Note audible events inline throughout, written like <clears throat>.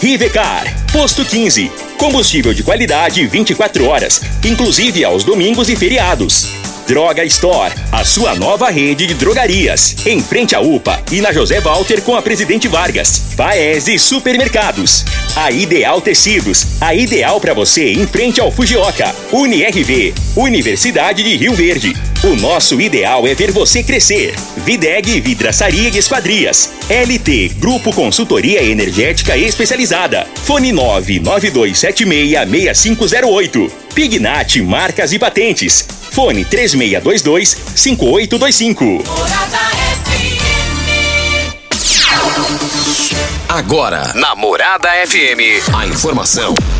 Rivecar, posto 15. Combustível de qualidade 24 horas, inclusive aos domingos e feriados. Droga Store, a sua nova rede de drogarias. Em frente à UPA e na José Walter com a Presidente Vargas. Paese Supermercados. A Ideal Tecidos, a ideal para você em frente ao Fujioka. UniRV, Universidade de Rio Verde. O nosso ideal é ver você crescer. Videg Vidraçaria e Esquadrias. LT Grupo Consultoria Energética Especializada. Fone 992766508. Pignat Marcas e Patentes. Fone 3622-5825. Morada FM. Agora, na Morada FM, a informação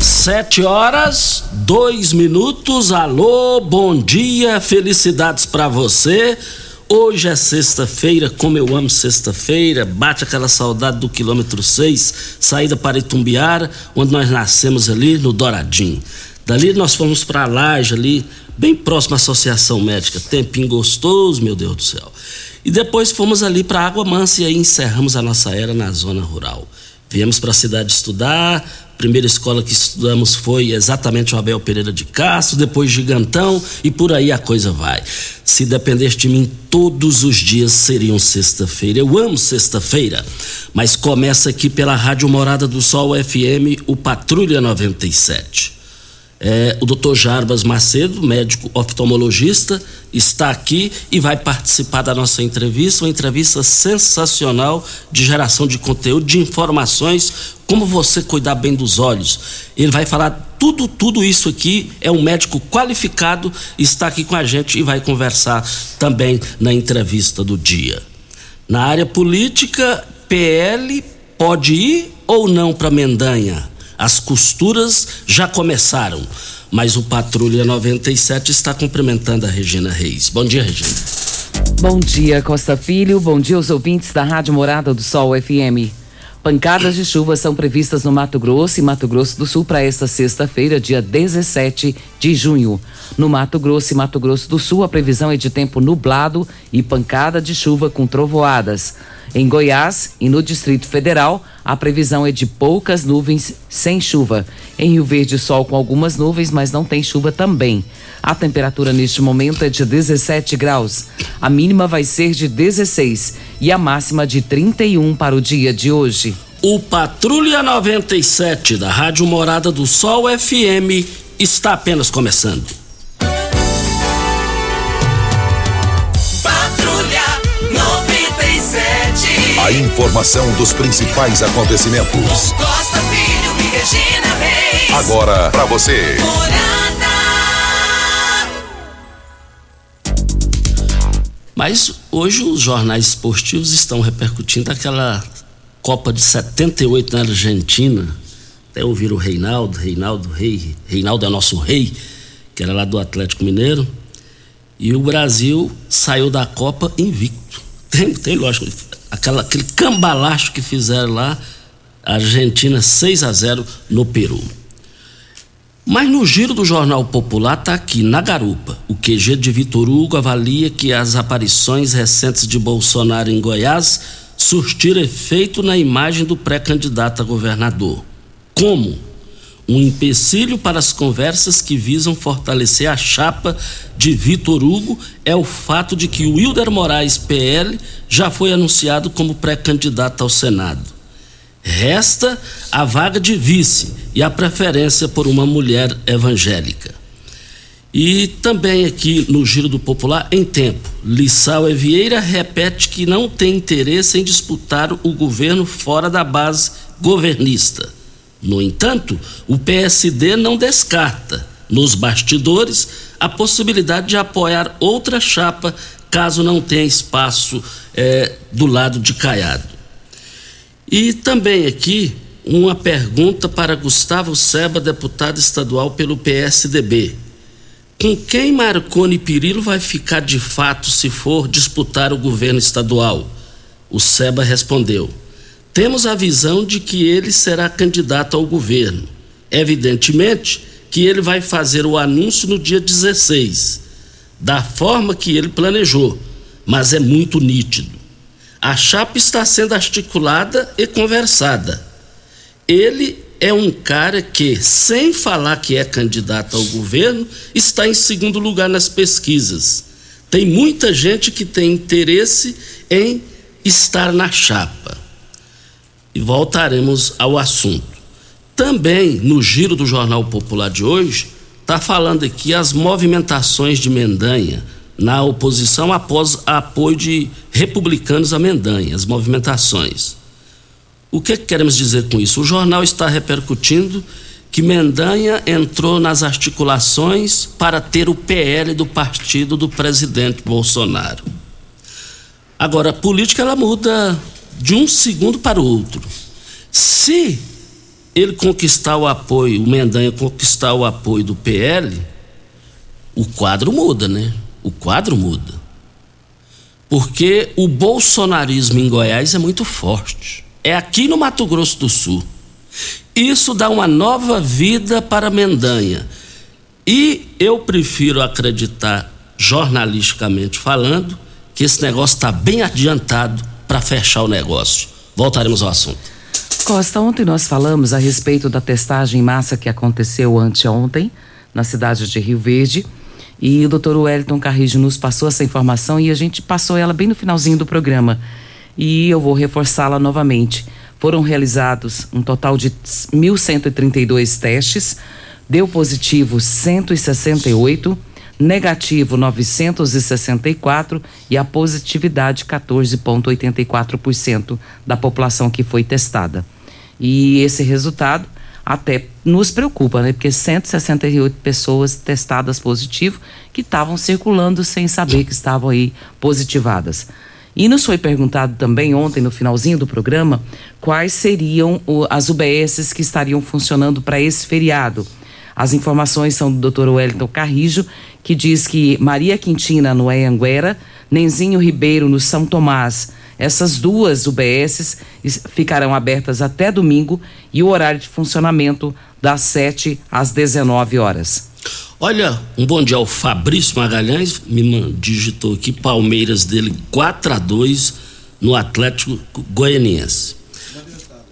Sete horas, dois minutos. Alô, bom dia, felicidades pra você. Hoje é sexta-feira, como eu amo sexta-feira, bate aquela saudade do quilômetro 6, saída para Itumbiara, onde nós nascemos ali no Douradinho. Dali nós fomos para Laje ali, bem próximo à Associação Médica. Tempinho gostoso, meu Deus do céu. E depois fomos ali para Água Mansa e aí encerramos a nossa era na zona rural. Viemos para a cidade estudar. Primeira escola que estudamos foi exatamente o Abel Pereira de Castro, depois Gigantão e por aí a coisa vai. Se dependesse de mim, todos os dias seriam sexta-feira. Eu amo sexta-feira, mas começa aqui pela Rádio Morada do Sol FM, o Patrulha 97. É, o Dr. Jarbas Macedo, médico oftalmologista, está aqui e vai participar da nossa entrevista, uma entrevista sensacional de geração de conteúdo, de informações, como você cuidar bem dos olhos. Ele vai falar tudo, tudo isso aqui. É um médico qualificado, está aqui com a gente e vai conversar também na entrevista do dia. Na área política, PL pode ir ou não para Mendanha? As costuras já começaram, mas o Patrulha 97 está cumprimentando a Regina Reis. Bom dia, Regina. Bom dia, Costa Filho. Bom dia aos ouvintes da Rádio Morada do Sol FM. Pancadas de chuva são previstas no Mato Grosso e Mato Grosso do Sul para esta sexta-feira, dia 17 de junho. No Mato Grosso e Mato Grosso do Sul, a previsão é de tempo nublado e pancada de chuva com trovoadas. Em Goiás e no Distrito Federal, a previsão é de poucas nuvens sem chuva. Em Rio Verde, sol com algumas nuvens, mas não tem chuva também. A temperatura neste momento é de 17 graus. A mínima vai ser de 16 e a máxima de 31 para o dia de hoje. O Patrulha 97 da Rádio Morada do Sol FM está apenas começando. A informação dos principais acontecimentos. Costa Filho e Regina Reis. Agora para você. Mas hoje os jornais esportivos estão repercutindo aquela Copa de 78 na Argentina. Até ouviram o Reinaldo, Reinaldo Rei, Reinaldo é nosso rei, que era lá do Atlético Mineiro. E o Brasil saiu da Copa invicto. <laughs> Tem, tem lógico, aquela, aquele cambalacho que fizeram lá, a Argentina 6 a 0 no Peru. Mas no giro do Jornal Popular está aqui, na garupa. O QG de Vitor Hugo avalia que as aparições recentes de Bolsonaro em Goiás surtiram efeito na imagem do pré-candidato a governador. Como? Um empecilho para as conversas que visam fortalecer a chapa de Vitor Hugo é o fato de que Wilder Moraes PL já foi anunciado como pré-candidato ao Senado. Resta a vaga de vice e a preferência por uma mulher evangélica. E também aqui no Giro do Popular, em tempo, Lissau Vieira repete que não tem interesse em disputar o governo fora da base governista. No entanto, o PSD não descarta, nos bastidores, a possibilidade de apoiar outra chapa caso não tenha espaço é, do lado de Caiado. E também aqui uma pergunta para Gustavo Seba, deputado estadual pelo PSDB. Com quem Marconi Pirillo vai ficar de fato se for disputar o governo estadual? O Seba respondeu: Temos a visão de que ele será candidato ao governo. Evidentemente que ele vai fazer o anúncio no dia 16, da forma que ele planejou, mas é muito nítido. A chapa está sendo articulada e conversada. Ele é um cara que, sem falar que é candidato ao governo, está em segundo lugar nas pesquisas. Tem muita gente que tem interesse em estar na chapa. E voltaremos ao assunto. Também no giro do Jornal Popular de hoje, está falando aqui as movimentações de Mendanha na oposição após apoio de republicanos a Mendanha, as movimentações. O que, que queremos dizer com isso? O jornal está repercutindo que Mendanha entrou nas articulações para ter o PL do partido do presidente Bolsonaro. Agora, a política ela muda de um segundo para o outro. Se ele conquistar o apoio, o Mendanha conquistar o apoio do PL, o quadro muda, né? O quadro muda. Porque o bolsonarismo em Goiás é muito forte é aqui no Mato Grosso do Sul. Isso dá uma nova vida para Mendanha. E eu prefiro acreditar, jornalisticamente falando, que esse negócio está bem adiantado para fechar o negócio. Voltaremos ao assunto. Costa, ontem nós falamos a respeito da testagem em massa que aconteceu anteontem na cidade de Rio Verde. E o doutor Wellington Carrijo nos passou essa informação e a gente passou ela bem no finalzinho do programa e eu vou reforçá-la novamente. Foram realizados um total de 1.132 testes, deu positivo 168, negativo 964 e a positividade 14,84% da população que foi testada. E esse resultado até nos preocupa, né? Porque 168 pessoas testadas positivo que estavam circulando sem saber que estavam aí positivadas. E nos foi perguntado também ontem, no finalzinho do programa, quais seriam o, as UBSs que estariam funcionando para esse feriado. As informações são do Dr. Wellington Carrijo, que diz que Maria Quintina no Anhanguera, Nenzinho Ribeiro no São Tomás. Essas duas UBSs ficarão abertas até domingo e o horário de funcionamento das 7 às 19 horas. Olha, um bom dia ao Fabrício Magalhães, me digitou aqui Palmeiras dele 4 a 2 no Atlético Goianiense.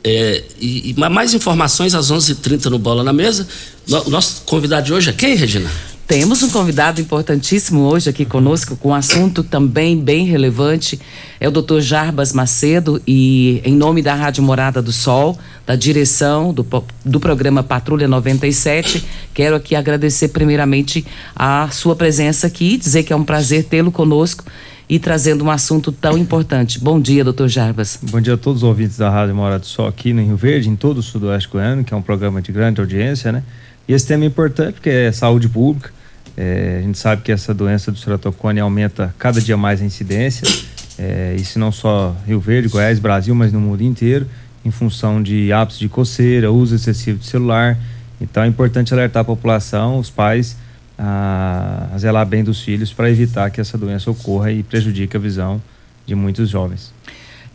É, e, e, mais informações às 11:30 h 30 no Bola na Mesa. O nosso convidado de hoje é quem, Regina? Temos um convidado importantíssimo hoje aqui conosco, com um assunto também bem relevante. É o doutor Jarbas Macedo e, em nome da Rádio Morada do Sol, da direção do, do programa Patrulha 97, quero aqui agradecer primeiramente a sua presença aqui, dizer que é um prazer tê-lo conosco e trazendo um assunto tão importante. Bom dia, doutor Jarbas. Bom dia a todos os ouvintes da Rádio Morada do Sol aqui no Rio Verde, em todo o sudoeste goiano, que é um programa de grande audiência, né? E esse tema é importante porque é saúde pública é, a gente sabe que essa doença do ceratocone aumenta cada dia mais a incidência, é, isso não só Rio Verde, Goiás, Brasil, mas no mundo inteiro, em função de hábitos de coceira, uso excessivo de celular. Então é importante alertar a população, os pais, a, a zelar bem dos filhos para evitar que essa doença ocorra e prejudique a visão de muitos jovens.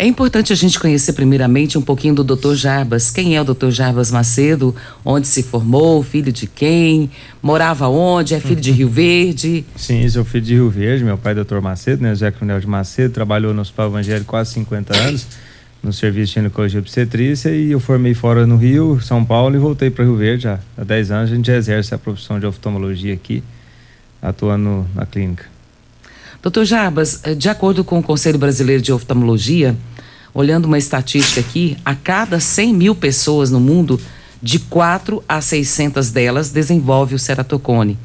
É importante a gente conhecer primeiramente um pouquinho do Dr. Jarbas. Quem é o Dr. Jarbas Macedo? Onde se formou? Filho de quem? Morava onde? É filho de Rio <laughs> Verde? Sim, sou filho de Rio Verde. Meu pai é Dr. Macedo, né? José Cronel de Macedo, trabalhou no Hospital Evangelho quase 50 anos. no serviço de ginecologia e obstetrícia e eu formei fora no Rio, São Paulo e voltei para Rio Verde já. Há 10 anos a gente exerce a profissão de oftalmologia aqui, atuando na clínica. Doutor Jarbas, eh, de acordo com o Conselho Brasileiro de Oftalmologia, olhando uma estatística aqui, a cada 100 mil pessoas no mundo, de 4 a 600 delas desenvolve o ceratocone.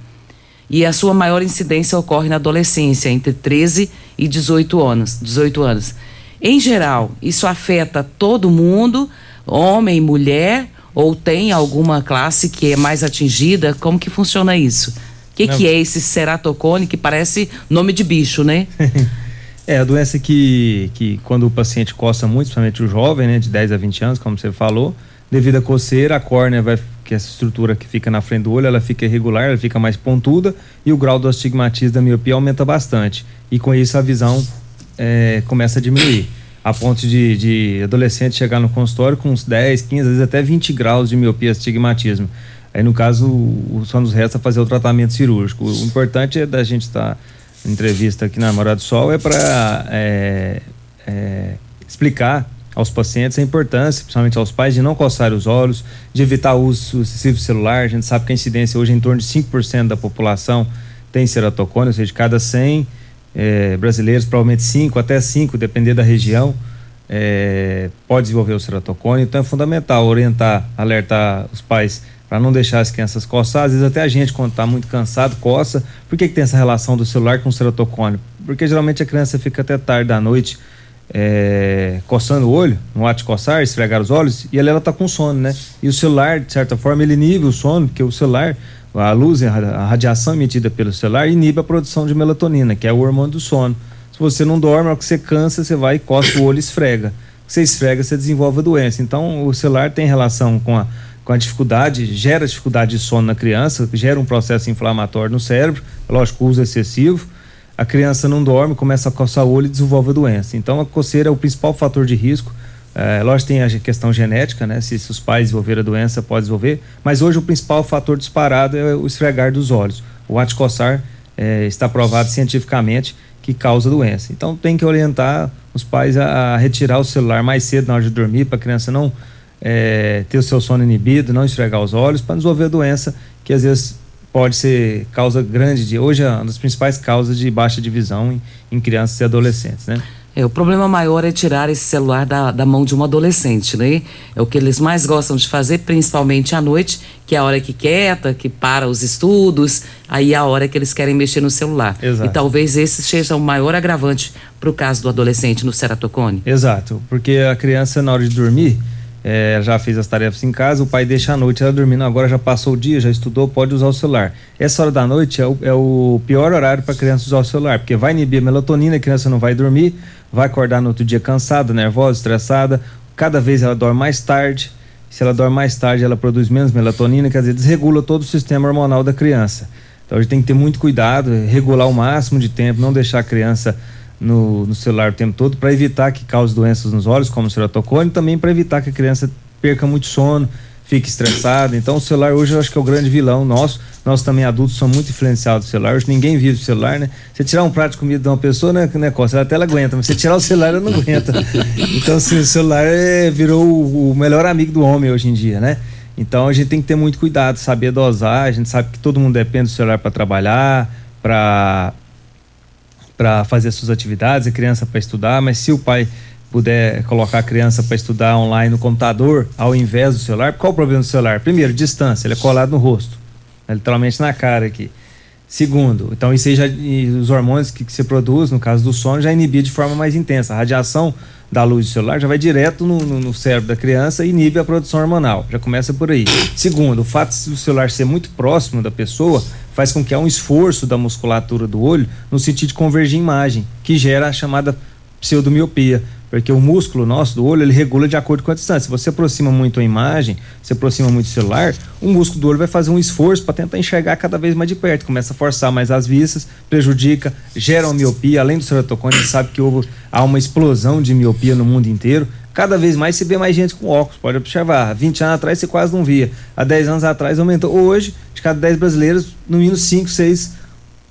E a sua maior incidência ocorre na adolescência, entre 13 e 18 anos. 18 anos. Em geral, isso afeta todo mundo, homem, mulher, ou tem alguma classe que é mais atingida? Como que funciona isso? O que, que é esse ceratocone que parece nome de bicho, né? <laughs> é, a doença que, que quando o paciente coça muito, principalmente o jovem, né, de 10 a 20 anos, como você falou, devido à coceira, a córnea vai que é essa estrutura que fica na frente do olho, ela fica irregular, ela fica mais pontuda e o grau do astigmatismo da miopia aumenta bastante. E com isso a visão é, começa a diminuir. A ponto de, de adolescente chegar no consultório com uns 10, 15, às vezes até 20 graus de miopia astigmatismo. Aí, no caso, só nos resta fazer o tratamento cirúrgico. O importante é da gente estar tá, entrevista aqui na Morada do Sol é para é, é, explicar aos pacientes a importância, principalmente aos pais, de não coçar os olhos, de evitar o uso excessivo celular. A gente sabe que a incidência hoje é em torno de 5% da população tem ceratocone, ou seja, de cada 100 é, brasileiros, provavelmente 5 até 5, depender da região, é, pode desenvolver o ceratocone. Então é fundamental orientar, alertar os pais para não deixar as crianças coçar. Às vezes até a gente, quando está muito cansado, coça. Por que, que tem essa relação do celular com o ceratocone? Porque geralmente a criança fica até tarde da noite é, coçando o olho, no ato de coçar, esfregar os olhos, e ela está com sono, né? E o celular, de certa forma, ele inibe o sono, porque o celular a luz, a radiação emitida pelo celular inibe a produção de melatonina, que é o hormônio do sono. Se você não dorme, ao que você cansa, você vai, coça o olho e esfrega. Você esfrega, você desenvolve a doença. Então, o celular tem relação com a, com a dificuldade, gera dificuldade de sono na criança, gera um processo inflamatório no cérebro, lógico, uso excessivo. A criança não dorme, começa a coçar o olho e desenvolve a doença. Então, a coceira é o principal fator de risco é, lógico, tem a questão genética, né? Se, se, os pais desenvolverem a doença, pode desenvolver. Mas hoje o principal fator disparado é o esfregar dos olhos. O anticoçar é, está provado cientificamente que causa doença. Então tem que orientar os pais a, a retirar o celular mais cedo na hora de dormir, para a criança não é, ter o seu sono inibido, não esfregar os olhos, para desenvolver a doença que às vezes pode ser causa grande de. Hoje é uma das principais causas de baixa divisão em, em crianças e adolescentes, né? É, o problema maior é tirar esse celular da, da mão de um adolescente, né? É o que eles mais gostam de fazer, principalmente à noite, que é a hora que quieta, que para os estudos, aí é a hora que eles querem mexer no celular. Exato. E talvez esse seja o maior agravante para o caso do adolescente no ceratocone. Exato, porque a criança, na hora de dormir, é, já fez as tarefas em casa, o pai deixa a noite ela dormindo, agora já passou o dia, já estudou, pode usar o celular. Essa hora da noite é o, é o pior horário para criança usar o celular, porque vai inibir a melatonina, a criança não vai dormir, vai acordar no outro dia cansada, nervosa, estressada, cada vez ela dorme mais tarde. Se ela dorme mais tarde, ela produz menos melatonina, quer dizer, desregula todo o sistema hormonal da criança. Então a gente tem que ter muito cuidado, regular o máximo de tempo, não deixar a criança no, no celular o tempo todo para evitar que cause doenças nos olhos, como o ceratocone, e também para evitar que a criança perca muito sono, fique estressada. Então o celular hoje eu acho que é o grande vilão nosso. Nós também adultos somos muito influenciados do celular. Hoje ninguém vive o celular, né? Você tirar um prato de comida de uma pessoa, né, né Costa? Até ela aguenta, mas você tirar o celular, ela não aguenta. <laughs> Então, assim, o celular é, virou o melhor amigo do homem hoje em dia, né? Então a gente tem que ter muito cuidado, saber dosar. A gente sabe que todo mundo depende do celular para trabalhar, para para fazer suas atividades, a criança para estudar, mas se o pai puder colocar a criança para estudar online no computador ao invés do celular, qual o problema do celular? Primeiro, distância, ele é colado no rosto, né, literalmente na cara aqui. Segundo, então isso aí já, os hormônios que, que se produz, no caso do sono, já inibir de forma mais intensa. A radiação da luz do celular já vai direto no, no, no, cérebro da criança e inibe a produção hormonal. Já começa por aí. Segundo, o fato do celular ser muito próximo da pessoa faz com que há um esforço da musculatura do olho no sentido de convergir imagem, que gera a chamada pseudomiopia. Porque o músculo nosso do olho, ele regula de acordo com a distância. Se você aproxima muito a imagem, se aproxima muito o celular, o músculo do olho vai fazer um esforço para tentar enxergar cada vez mais de perto. Começa a forçar mais as vistas, prejudica, gera uma miopia. Além do ceratocone, a gente sabe que houve, há uma explosão de miopia no mundo inteiro. Cada vez mais se vê mais gente com óculos, pode observar. 20 anos atrás você quase não via. Há 10 anos atrás aumentou. Hoje, de cada 10 brasileiros, no mínimo 5, 6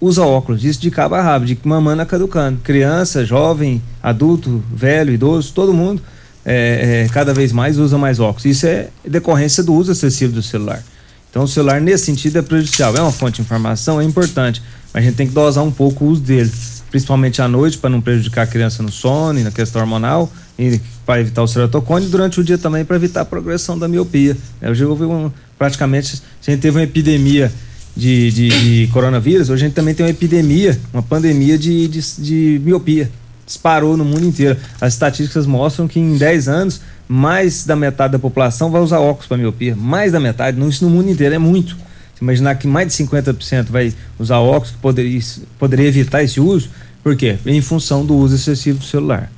usa óculos, isso de cabo a rabo, de mamana caducando. Criança, jovem, adulto, velho, idoso, todo mundo é, é, cada vez mais usa mais óculos. Isso é decorrência do uso excessivo do celular. Então o celular nesse sentido é prejudicial. É uma fonte de informação, é importante, mas a gente tem que dosar um pouco o uso dele, principalmente à noite para não prejudicar a criança no sono e na questão hormonal para evitar o ceratocone durante o dia também para evitar a progressão da miopia. Hoje houve um, praticamente a gente teve uma epidemia de, de, de, coronavírus, hoje a gente também tem uma epidemia, uma pandemia de, de, de miopia. Disparou no mundo inteiro. As estatísticas mostram que em 10 anos, mais da metade da população vai usar óculos para miopia. Mais da metade, não, isso no mundo inteiro é muito. Se imaginar que mais de 50% vai usar óculos, que poderia, poderia evitar esse uso, por quê? Em função do uso excessivo do celular.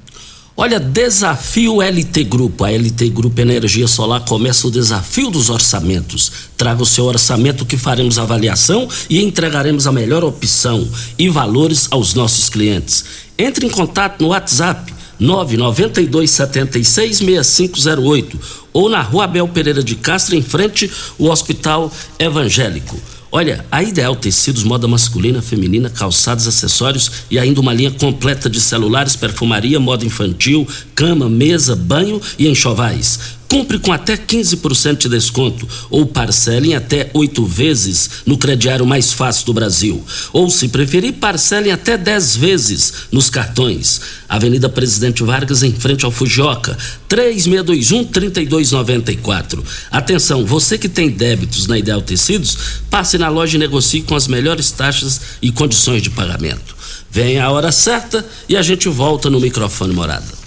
Olha, desafio LT Grupo. A LT Grupo Energia Solar começa o desafio dos orçamentos. Traga o seu orçamento que faremos avaliação e entregaremos a melhor opção e valores aos nossos clientes. Entre em contato no WhatsApp 992 76 6508 ou na Rua Abel Pereira de Castro, em frente ao Hospital Evangélico. Olha, a Ideal Tecidos, moda masculina, feminina, calçados, acessórios e ainda uma linha completa de celulares, perfumaria, moda infantil, cama, mesa, banho e enxovais. Compre com até 15% de desconto ou parcele em até oito vezes no crediário mais fácil do Brasil. Ou, se preferir, parcele em até 10 vezes nos cartões. Avenida Presidente Vargas, em frente ao Fujioka, 3621-3294. Atenção, você que tem débitos na Ideal Tecidos, passe na loja e negocie com as melhores taxas e condições de pagamento. Venha a hora certa e a gente volta no microfone morada.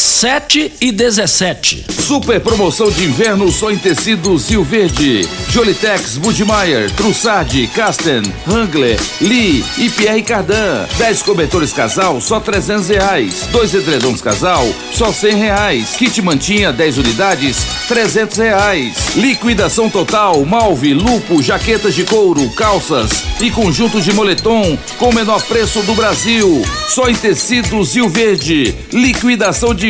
7 e 17. Super promoção de inverno só em tecidos Rio Verde. Jolitex, Budmeier, Trussardi, Casten, Hangler, Lee e Pierre Cardan. 10 cobertores casal, só 300 reais. Dois edredons casal, só 100 reais. Kit mantinha, 10 unidades, 300 reais. Liquidação total, malve, lupo, jaquetas de couro, calças e conjuntos de moletom com o menor preço do Brasil. Só em tecidos Rio Verde. Liquidação de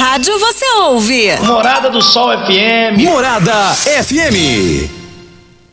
Rádio você ouve? Morada do Sol FM. Morada FM.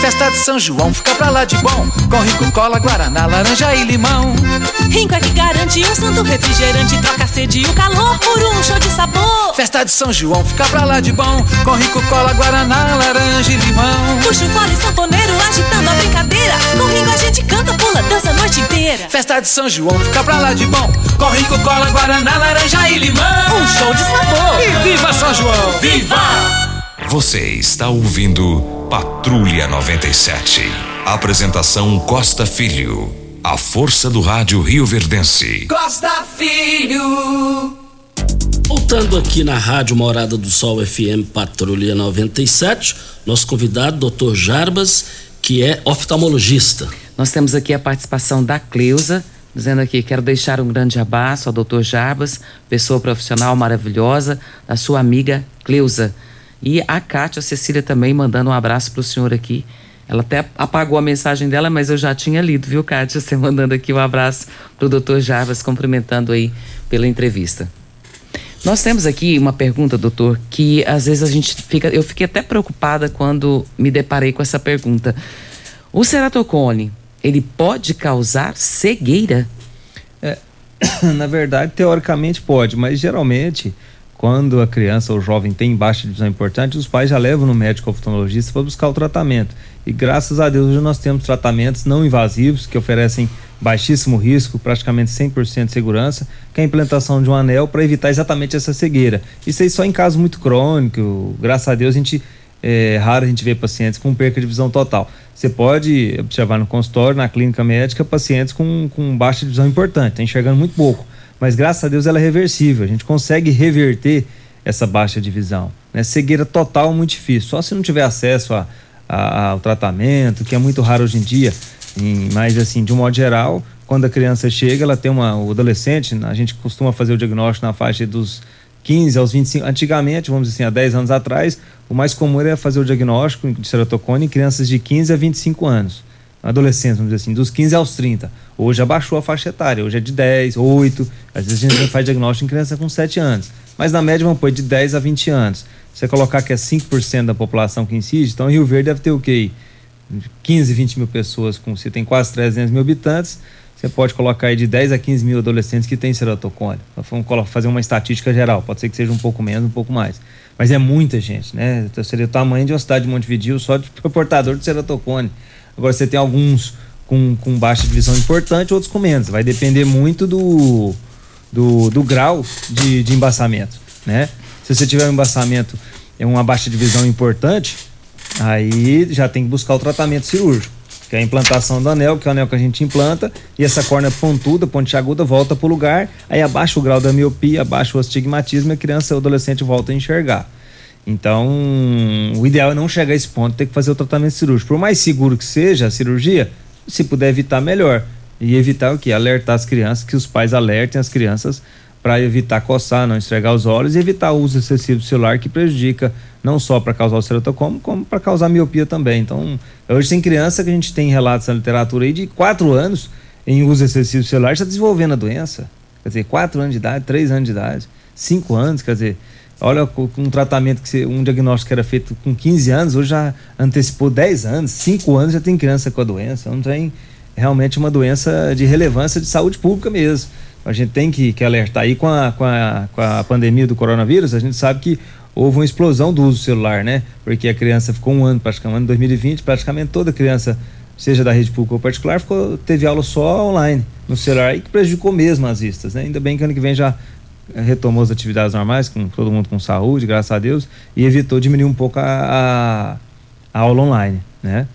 Festa de São João, fica pra lá de bom. Com Rico Cola, Guaraná, laranja e limão. Rinco é que garante um santo refrigerante, troca a sede e o calor por um show de sabor. Festa de São João, fica pra lá de bom. Com Rico Cola, Guaraná, laranja e limão. Puxa o fole sanfoneiro agitando a brincadeira. Com Rinco a gente canta, pula, dança a noite inteira. Festa de São João, fica pra lá de bom. Com Rico Cola, Guaraná, laranja e limão. Um show de sabor. E viva São João! Viva! Você está ouvindo Patrulha 97. Apresentação Costa Filho. A força do rádio Rio Verdense. Costa Filho. Voltando aqui na Rádio Morada do Sol FM Patrulha 97, nosso convidado, Dr. Jarbas, que é oftalmologista. Nós temos aqui a participação da Cleusa, dizendo aqui: quero deixar um grande abraço ao Dr. Jarbas, pessoa profissional maravilhosa, da sua amiga Cleusa. E a Kátia Cecília também mandando um abraço para o senhor aqui. Ela até apagou a mensagem dela, mas eu já tinha lido, viu, Kátia? <laughs> Você mandando aqui um abraço para o doutor Jarbas, cumprimentando aí pela entrevista. Nós temos aqui uma pergunta, doutor, que às vezes a gente fica. Eu fiquei até preocupada quando me deparei com essa pergunta. O ceratocone, ele pode causar cegueira? É, <coughs> na verdade, teoricamente pode, mas geralmente, quando a criança ou jovem tem baixa de visão importante, os pais já levam no médico oftalmologista para buscar o tratamento. E graças a Deus hoje nós temos tratamentos não invasivos que oferecem baixíssimo risco, praticamente 100% de segurança, que é a implantação de um anel para evitar exatamente essa cegueira. Isso aí só em caso muito crônico, graças a Deus a gente é raro a gente ver pacientes com perca de visão total. Você pode observar no consultório, na clínica médica, pacientes com, com baixa de visão importante, tá enxergando muito pouco. Mas graças a Deus ela é reversível, a gente consegue reverter essa baixa de visão. Né? Cegueira total é muito difícil, só se não tiver acesso a, a, ao tratamento, que é muito raro hoje em dia. Mas, assim, de um modo geral, quando a criança chega, ela tem uma. O adolescente, a gente costuma fazer o diagnóstico na faixa dos 15 aos 25. Antigamente, vamos dizer assim, há 10 anos atrás, o mais comum era fazer o diagnóstico de ceratocone em crianças de 15 a 25 anos. Adolescentes, vamos dizer assim, dos 15 aos 30. Hoje abaixou a faixa etária, hoje é de 10, 8. Às vezes a gente faz diagnóstico em criança com 7 anos. Mas na média vamos pôr de 10 a 20 anos. Você colocar que é 5% da população que incide, então Rio Verde deve ter o quê? 15, 20 mil pessoas, com você tem quase 300 mil habitantes, você pode colocar aí de 10 a 15 mil adolescentes que têm ceratocone. Vamos fazer uma estatística geral, pode ser que seja um pouco menos, um pouco mais. Mas é muita gente, né? Então, seria o tamanho de uma cidade de Montevideo só de portador de ceratocone. Agora você tem alguns com, com baixa de visão importante, outros com menos. Vai depender muito do, do, do grau de, de embaçamento, né? Se você tiver um embaçamento, é uma baixa de visão importante, Aí já tem que buscar o tratamento cirúrgico, que é a implantação do anel, que é o anel que a gente implanta, e essa córnea pontuda, pontiaguda, volta para o lugar, aí abaixa o grau da miopia, abaixa o astigmatismo e a criança ou adolescente volta a enxergar. Então, o ideal é não chegar a esse ponto, ter que fazer o tratamento cirúrgico. Por mais seguro que seja a cirurgia, se puder evitar, melhor. E evitar o que? Alertar as crianças, que os pais alertem as crianças para evitar coçar, não esfregar os olhos e evitar o uso excessivo do celular que prejudica não só para causar o ceratocoma, como para causar miopia também. Então, hoje tem criança que a gente tem relatos na literatura aí de 4 anos em uso excessivo do celular já desenvolvendo a doença. Quer dizer, 4 anos de idade, 3 anos de idade, 5 anos, quer dizer, olha um tratamento que um diagnóstico que era feito com 15 anos, hoje já antecipou 10 anos, 5 anos já tem criança com a doença. Não tem realmente uma doença de relevância de saúde pública mesmo a gente tem que, que alertar aí com a, com, a, com a pandemia do coronavírus, a gente sabe que houve uma explosão do uso celular, né? Porque a criança ficou um ano, praticamente, ano 2020, praticamente toda criança, seja da rede pública ou particular, ficou, teve aula só online, no celular, e que prejudicou mesmo as vistas, né? Ainda bem que ano que vem já retomou as atividades normais, com todo mundo com saúde, graças a Deus, e evitou diminuir um pouco a, a, a aula online, né?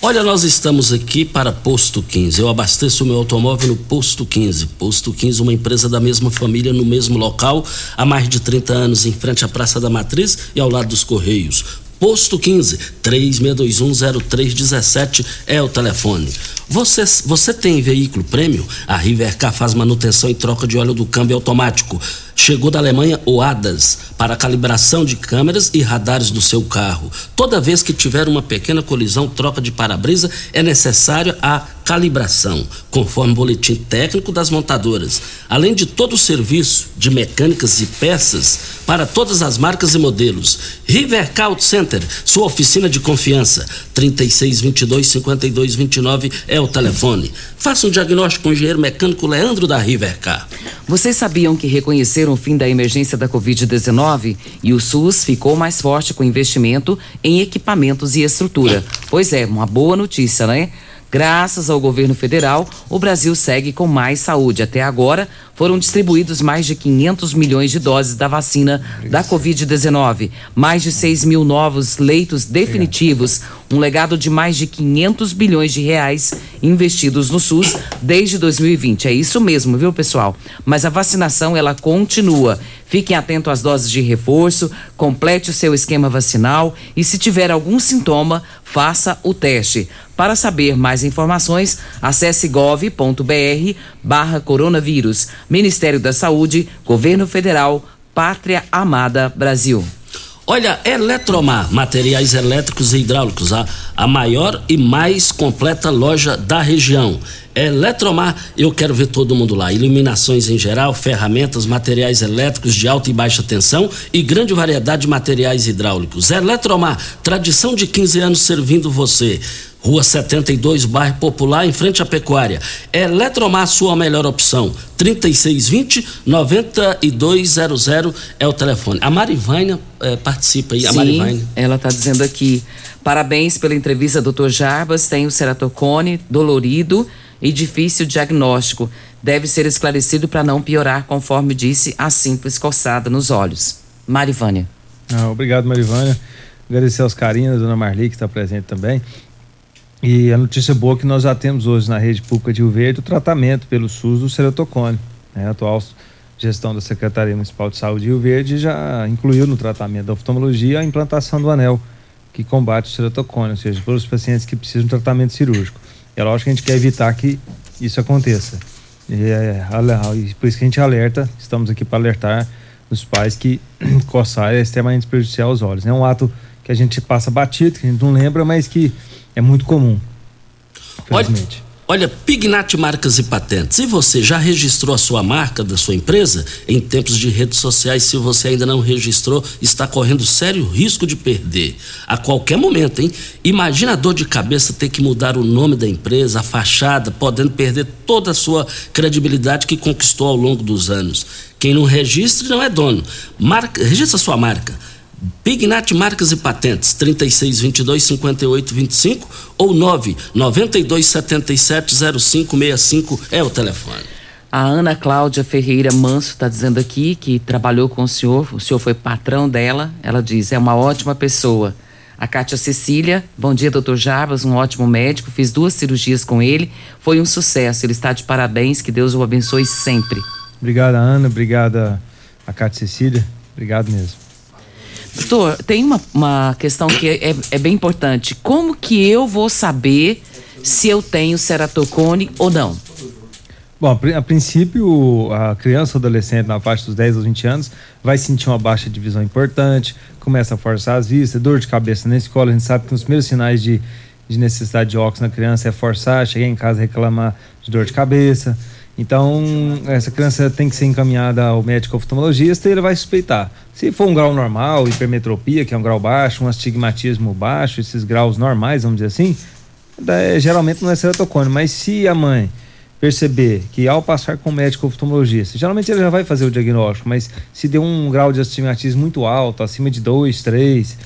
Olha, nós estamos aqui para Posto 15. Eu abasteço o meu automóvel no Posto 15. Posto 15, uma empresa da mesma família no mesmo local, há mais de 30 anos, em frente à Praça da Matriz e ao lado dos Correios. Posto 15, 36210317 é o telefone. Você, você tem veículo prêmio? A Rivercar faz manutenção e troca de óleo do câmbio automático. Chegou da Alemanha o ADAS para calibração de câmeras e radares do seu carro. Toda vez que tiver uma pequena colisão, troca de para-brisa, é necessário a calibração, conforme o boletim técnico das montadoras. Além de todo o serviço de mecânicas e peças para todas as marcas e modelos. Rivercar Auto Center, sua oficina de confiança. 3622-5229 é o telefone. Faça um diagnóstico com o engenheiro mecânico Leandro da Rivercar. Vocês sabiam que reconheceram o fim da emergência da Covid-19 e o SUS ficou mais forte com investimento em equipamentos e estrutura? Pois é, uma boa notícia, né? Graças ao governo federal, o Brasil segue com mais saúde. Até agora, foram distribuídos mais de 500 milhões de doses da vacina da Covid-19, mais de 6 mil novos leitos definitivos, Um legado de mais de 500 bilhões de reais investidos no SUS desde 2020. É isso mesmo, viu, pessoal? Mas a vacinação ela continua. Fiquem atentos às doses de reforço, complete o seu esquema vacinal e se tiver algum sintoma, faça o teste. Para saber mais informações, acesse gov.br barra coronavírus. Ministério da Saúde, Governo Federal, Pátria Amada Brasil. Olha, Eletromar, materiais elétricos e hidráulicos, a, a maior e mais completa loja da região. Eletromar, eu quero ver todo mundo lá. Iluminações em geral, ferramentas, materiais elétricos de alta e baixa tensão e grande variedade de materiais hidráulicos. Eletromar, tradição de 15 anos servindo você. Rua 72, bairro Popular, em frente à Pecuária. Eletromar, sua melhor opção. 3620-9200 é o telefone. A Marivânia é, participa aí. Sim, a Marivânia. ela está dizendo aqui. Parabéns pela entrevista, doutor Jarbas. Tem o ceratocone dolorido e difícil diagnóstico. Deve ser esclarecido para não piorar, conforme disse a simples coçada nos olhos. Marivânia. Ah, obrigado, Marivânia. Agradecer aos carinhos, a dona Marli, que está presente também. E a notícia boa que nós já temos hoje na rede pública de Rio Verde o tratamento pelo SUS do ceratocone. Né? A atual gestão da Secretaria Municipal de Saúde de Rio Verde já incluiu no tratamento da oftalmologia a implantação do anel que combate o ceratocone, ou seja, para os pacientes que precisam de tratamento cirúrgico. É lógico que a gente quer evitar que isso aconteça. E é, por isso que a gente alerta, estamos aqui para alertar os pais que <clears throat> coçar é extremamente prejudicial aos olhos. É um ato que a gente passa batido, que a gente não lembra, mas que é muito comum. Infelizmente. Olha, olha, Pignat Marcas e Patentes. E você já registrou a sua marca da sua empresa? Em tempos de redes sociais, se você ainda não registrou, está correndo sério risco de perder. A qualquer momento, hein? Imagina a dor de cabeça ter que mudar o nome da empresa, a fachada, podendo perder toda a sua credibilidade que conquistou ao longo dos anos. Quem não registra não é dono. Marca, registra sua marca. Pignat Marcas e Patentes, 3622 5825 ou 992 77 0565 é o telefone. A Ana Cláudia Ferreira Manso está dizendo aqui que trabalhou com o senhor, o senhor foi patrão dela. Ela diz: é uma ótima pessoa. A Cátia Cecília, bom dia, doutor Jarbas, um ótimo médico, fiz duas cirurgias com ele, foi um sucesso, ele está de parabéns, que Deus o abençoe sempre. Obrigada, Ana, obrigada a Cátia Cecília, obrigado mesmo. Doutor, tem uma, uma questão que é, é bem importante. Como que eu vou saber se eu tenho ceratocone ou não? Bom, a princípio, a criança ou adolescente na faixa dos 10 aos 20 anos vai sentir uma baixa de visão importante, começa a forçar as vistas, dor de cabeça na escola. A gente sabe que os primeiros sinais de, de necessidade de óculos na criança é forçar, chegar em casa reclamar de dor de cabeça. Então, essa criança tem que ser encaminhada ao médico oftalmologista e ele vai suspeitar. Se for um grau normal, hipermetropia, que é um grau baixo, um astigmatismo baixo, esses graus normais, vamos dizer assim, geralmente não é ceratocone. Mas se a mãe perceber que ao passar com o médico oftalmologista, geralmente ele já vai fazer o diagnóstico, mas se deu um grau de astigmatismo muito alto, acima de 2, 3,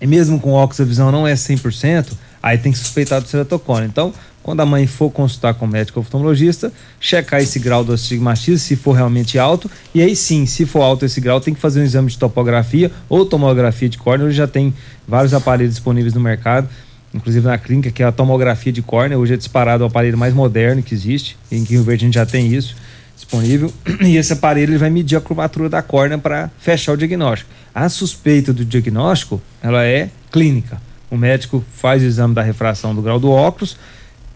e mesmo com óculos a visão não é 100%, aí tem que suspeitar do ceratocone. Então, quando a mãe for consultar com o médico oftalmologista, checar esse grau do astigmatismo, se for realmente alto, e aí sim, se for alto esse grau, tem que fazer um exame de topografia ou tomografia de córnea. Hoje já tem vários aparelhos disponíveis no mercado, inclusive na clínica, que é a tomografia de córnea. Hoje é disparado o aparelho mais moderno que existe, em Rio Verde a gente já tem isso disponível. <clears throat> E esse aparelho ele vai medir a curvatura da córnea para fechar o diagnóstico. A suspeita do diagnóstico, ela é clínica. O médico faz o exame da refração do grau do óculos,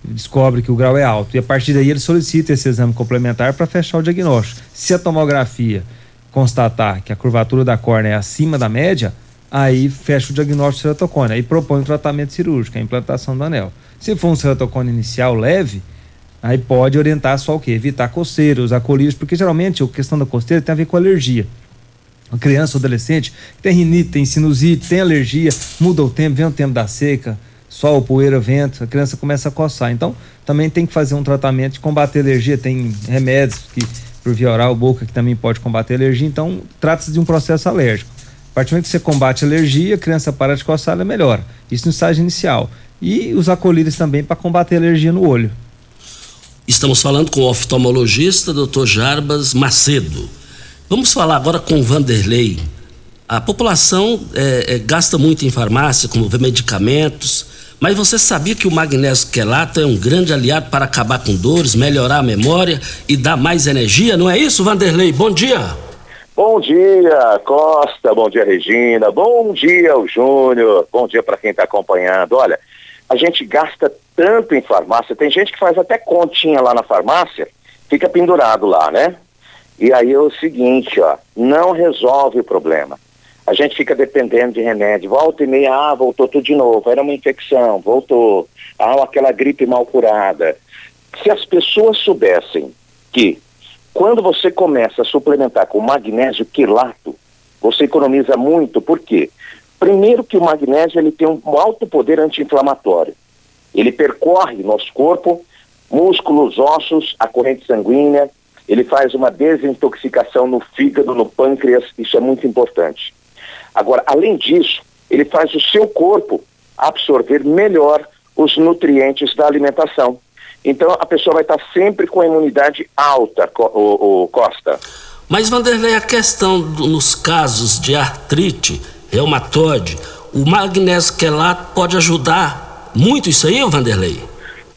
descobre que o grau é alto. E a partir daí ele solicita esse exame complementar para fechar o diagnóstico. Se a tomografia constatar que a curvatura da córnea é acima da média, aí fecha o diagnóstico de ceratocone. Aí propõe o tratamento cirúrgico, a implantação do anel. Se for um ceratocone inicial leve, aí pode orientar só o quê? Evitar coceira, usar colírios, porque geralmente a questão da coceira tem a ver com alergia. Uma criança ou adolescente tem rinite, tem sinusite, tem alergia, muda o tempo, vem o tempo da seca, sol, poeira, vento, a criança começa a coçar. Então, também tem que fazer um tratamento de combater alergia. Tem remédios que, por via oral, boca, que também pode combater alergia. Então, trata-se de um processo alérgico. A partir do momento que você combate a alergia, a criança para de coçar, ela melhora. Isso no estágio inicial. E usar colírios também para combater alergia no olho. Estamos falando com o oftalmologista Dr. Jarbas Macedo. Vamos falar agora com Vanderlei A população é, é, gasta muito em farmácia, como medicamentos, mas você sabia que o magnésio quelato é um grande aliado para acabar com dores, melhorar a memória e dar mais energia, não é isso, Vanderlei? Bom dia. Bom dia, Costa. Bom dia, Regina. Bom dia, o Júnior. Bom dia para quem está acompanhando. Olha, a gente gasta tanto em farmácia, tem gente que faz até continha lá na farmácia, fica pendurado lá, né? E aí é o seguinte, ó, não resolve o problema. A gente fica dependendo de remédio. Volta e meia, ah, voltou tudo de novo. Era uma infecção, voltou. Ah, aquela gripe mal curada. Se as pessoas soubessem que quando você começa a suplementar com magnésio quilato, você economiza muito. Por quê? Primeiro que o magnésio ele tem um alto poder anti-inflamatório. Ele percorre nosso corpo, músculos, ossos, a corrente sanguínea, ele faz uma desintoxicação no fígado, no pâncreas, isso é muito importante. Agora, além disso, ele faz o seu corpo absorver melhor os nutrientes da alimentação. Então, a pessoa vai estar sempre com a imunidade alta, o, o Costa. Mas, Vanderlei, a questão do, nos casos de artrite, reumatoide, o magnésio quelato pode ajudar muito isso aí, Vanderlei?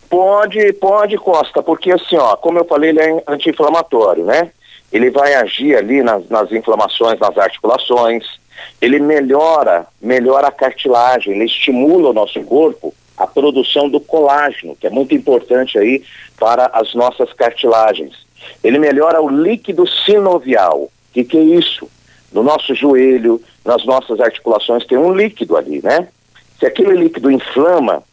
Pode, pode, Costa, porque assim, ó, como eu falei, ele é anti-inflamatório, né? Ele vai agir ali nas, nas inflamações, nas articulações, ele melhora, melhora a cartilagem, ele estimula o nosso corpo a produção do colágeno, que é muito importante aí para as nossas cartilagens. Ele melhora o líquido sinovial. O que, que é isso? No nosso joelho, nas nossas articulações tem um líquido ali, né? Se aquele líquido inflama,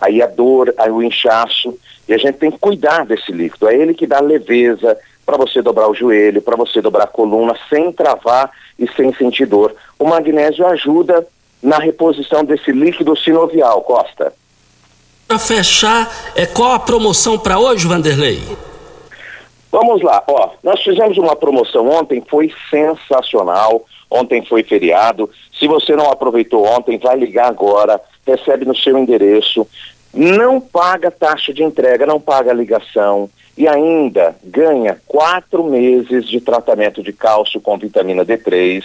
aí a dor, aí o inchaço, e a gente tem que cuidar desse líquido. É ele que dá leveza para você dobrar o joelho, para você dobrar a coluna sem travar e sem sentir dor. O magnésio ajuda na reposição desse líquido sinovial, Costa. Para fechar, é qual a promoção para hoje, Vanderlei? Vamos lá, ó, nós fizemos uma promoção ontem, foi sensacional. Ontem foi feriado. Se você não aproveitou ontem, vai ligar agora, recebe no seu endereço. Não paga taxa de entrega, não paga ligação e ainda ganha quatro meses de tratamento de cálcio com vitamina D3.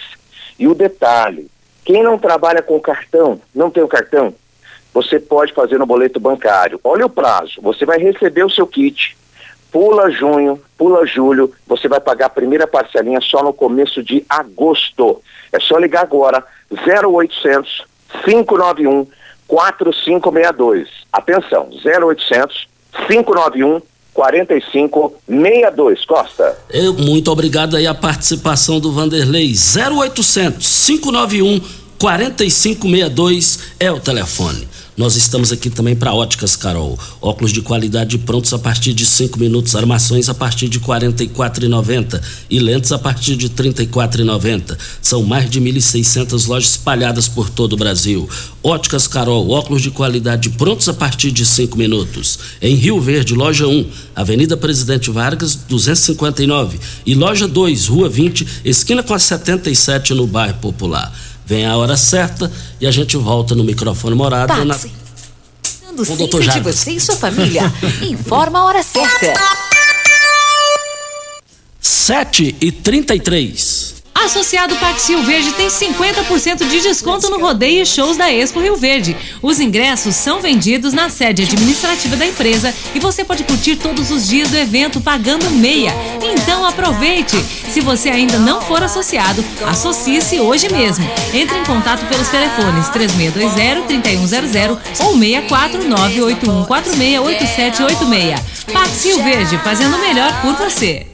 E o detalhe, quem não trabalha com cartão, não tem o cartão, você pode fazer no boleto bancário. Olha o prazo, você vai receber o seu kit, pula junho, pula julho, você vai pagar a primeira parcelinha só no começo de agosto. É só ligar agora, 0800 591 4562. Atenção, 0800 591 4562. Costa. Eu, muito obrigado aí a participação do Vanderlei. 0800 591 4562 é o telefone. Nós estamos aqui também para Óticas Carol. Óculos de qualidade prontos a partir de 5 minutos, armações a partir de R$ 44,90 e lentes a partir de R$ 34,90. São mais de 1.600 lojas espalhadas por todo o Brasil. Óticas Carol, óculos de qualidade prontos a partir de 5 minutos. Em Rio Verde, loja 1, Avenida Presidente Vargas, 259. E loja 2, Rua 20, esquina com a 77 no bairro Popular. Vem a hora certa e a gente volta no microfone morado. Táxi. Na... Cuidando sempre de você e sua família. <laughs> Informa a hora certa. 7 e 33 Associado Parque Rio Verde tem 50% de desconto no rodeio e shows da Expo Rio Verde. Os ingressos são vendidos na sede administrativa da empresa e você pode curtir todos os dias do evento pagando meia. Então aproveite! Se você ainda não for associado, associe-se hoje mesmo. Entre em contato pelos telefones 3620-3100 ou 64981468786. Pax Rio Verde, fazendo o melhor por você.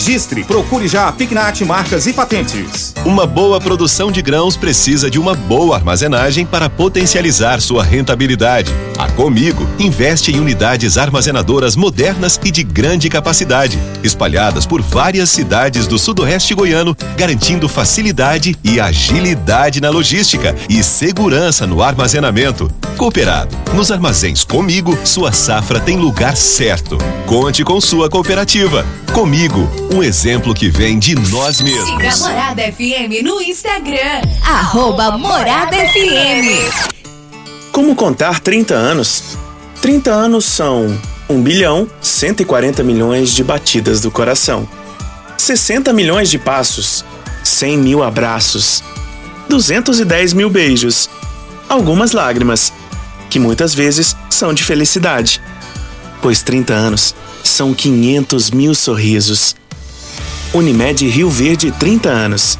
Registre. Procure já a Pignat Marcas e Patentes. Uma boa produção de grãos precisa de uma boa armazenagem para potencializar sua rentabilidade. A Comigo investe em unidades armazenadoras modernas e de grande capacidade, espalhadas por várias cidades do sudoeste goiano, garantindo facilidade e agilidade na logística e segurança no armazenamento. Cooperado, nos armazéns Comigo, sua safra tem lugar certo. Conte com sua cooperativa. Comigo, um exemplo que vem de nós Siga mesmos. Morada FM no Instagram. Arroba Morada FM. Como contar 30 anos? 30 anos são 1 bilhão 140 milhões de batidas do coração, 60 milhões de passos, 100 mil abraços, 210 mil beijos, algumas lágrimas, que muitas vezes são de felicidade, pois 30 anos são 500 mil sorrisos. Unimed Rio Verde 30 anos.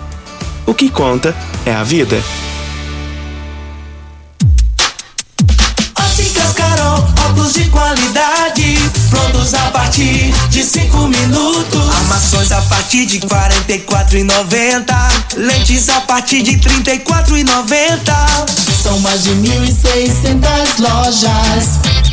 O que conta é a vida. Óticas Carol, óculos de qualidade, prontos a partir de 5 minutos. Armações a partir de 44,90. Lentes a partir de 34,90. São mais de 1.600 lojas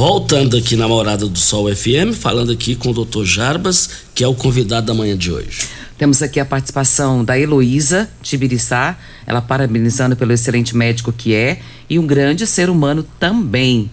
Voltando aqui na Morada do Sol FM, falando aqui com o Dr. Jarbas, que é o convidado da manhã de hoje. Temos aqui a participação da Heloísa Tibiriçá, ela parabenizando pelo excelente médico que é e um grande ser humano também.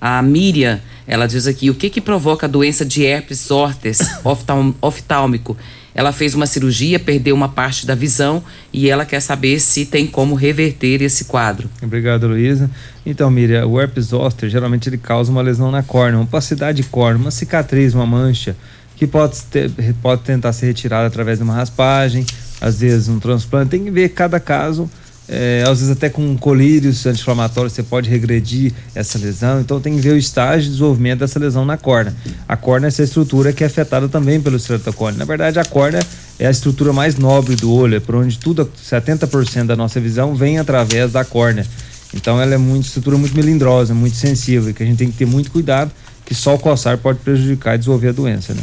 A Miriam, ela diz aqui, o que que provoca a doença de herpes zoster <laughs> oftal- oftálmico? Ela fez uma cirurgia, perdeu uma parte da visão e ela quer saber se tem como reverter esse quadro. Obrigado, Luísa. Então, Miriam, o herpes zoster geralmente ele causa uma lesão na córnea, uma opacidade de córnea, uma cicatriz, uma mancha, que pode, ter, pode tentar ser retirada através de uma raspagem, às vezes um transplante. Tem que ver cada caso, é, às vezes até com colírios anti-inflamatórios você pode regredir essa lesão. Então tem que ver o estágio de desenvolvimento dessa lesão na córnea. A córnea é essa estrutura que é afetada também pelo ceratocone. Na verdade, a córnea é a estrutura mais nobre do olho, é por onde tudo, 70% da nossa visão vem através da córnea. Então ela é muito estrutura muito melindrosa, muito sensível, que a gente tem que ter muito cuidado, que só o coçar pode prejudicar e desenvolver a doença, né?